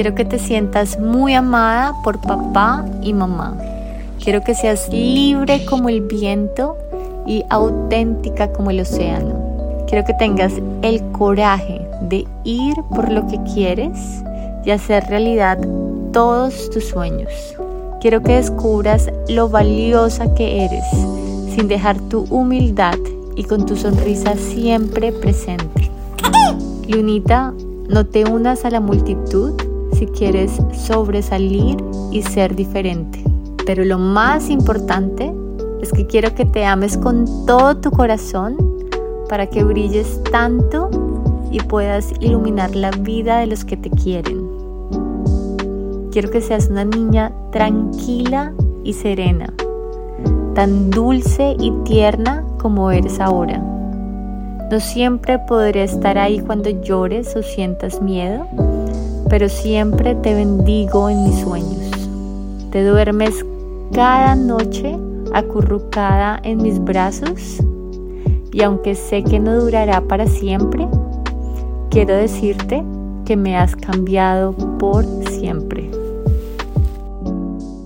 Quiero que te sientas muy amada por papá y mamá. Quiero que seas libre como el viento y auténtica como el océano. Quiero que tengas el coraje de ir por lo que quieres y hacer realidad todos tus sueños. Quiero que descubras lo valiosa que eres sin dejar tu humildad y con tu sonrisa siempre presente. Lunita, no te unas a la multitud si quieres sobresalir y ser diferente. Pero lo más importante es que quiero que te ames con todo tu corazón para que brilles tanto y puedas iluminar la vida de los que te quieren. Quiero que seas una niña tranquila y serena, tan dulce y tierna como eres ahora. No siempre podré estar ahí cuando llores o sientas miedo, pero siempre te bendigo en mis sueños. Te duermes cada noche acurrucada en mis brazos y aunque sé que no durará para siempre, quiero decirte que me has cambiado por